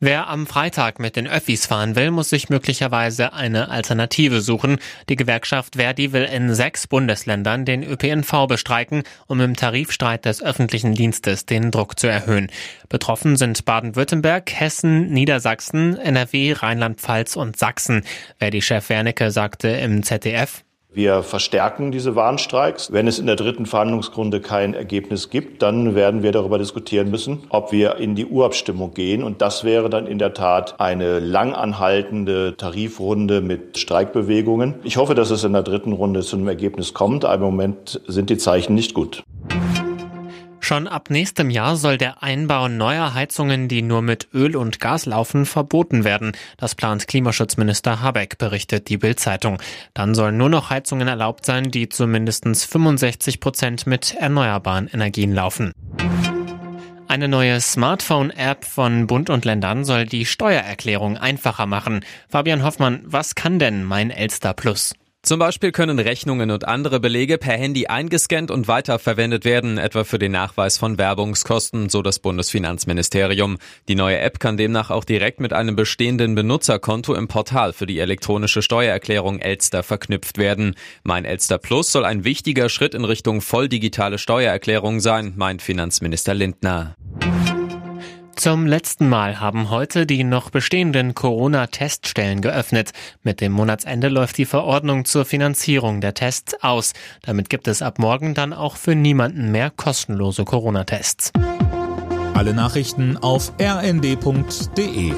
Wer am Freitag mit den Öffis fahren will, muss sich möglicherweise eine Alternative suchen. Die Gewerkschaft Verdi will in sechs Bundesländern den ÖPNV bestreiken, um im Tarifstreit des öffentlichen Dienstes den Druck zu erhöhen. Betroffen sind Baden-Württemberg, Hessen, Niedersachsen, NRW, Rheinland-Pfalz und Sachsen. Verdi-Chef Wernicke sagte im ZDF, wir verstärken diese Warnstreiks. Wenn es in der dritten Verhandlungsrunde kein Ergebnis gibt, dann werden wir darüber diskutieren müssen, ob wir in die Urabstimmung gehen. Und das wäre dann in der Tat eine lang anhaltende Tarifrunde mit Streikbewegungen. Ich hoffe, dass es in der dritten Runde zu einem Ergebnis kommt. Aber im Moment sind die Zeichen nicht gut. Schon ab nächstem Jahr soll der Einbau neuer Heizungen, die nur mit Öl und Gas laufen, verboten werden. Das plant Klimaschutzminister Habeck, berichtet die Bild-Zeitung. Dann sollen nur noch Heizungen erlaubt sein, die zu mindestens 65 Prozent mit erneuerbaren Energien laufen. Eine neue Smartphone-App von Bund und Ländern soll die Steuererklärung einfacher machen. Fabian Hoffmann, was kann denn mein Elster Plus? Zum Beispiel können Rechnungen und andere Belege per Handy eingescannt und weiterverwendet werden, etwa für den Nachweis von Werbungskosten, so das Bundesfinanzministerium. Die neue App kann demnach auch direkt mit einem bestehenden Benutzerkonto im Portal für die elektronische Steuererklärung Elster verknüpft werden. Mein Elster Plus soll ein wichtiger Schritt in Richtung voll digitale Steuererklärung sein, meint Finanzminister Lindner. Zum letzten Mal haben heute die noch bestehenden Corona-Teststellen geöffnet. Mit dem Monatsende läuft die Verordnung zur Finanzierung der Tests aus. Damit gibt es ab morgen dann auch für niemanden mehr kostenlose Corona-Tests. Alle Nachrichten auf rnd.de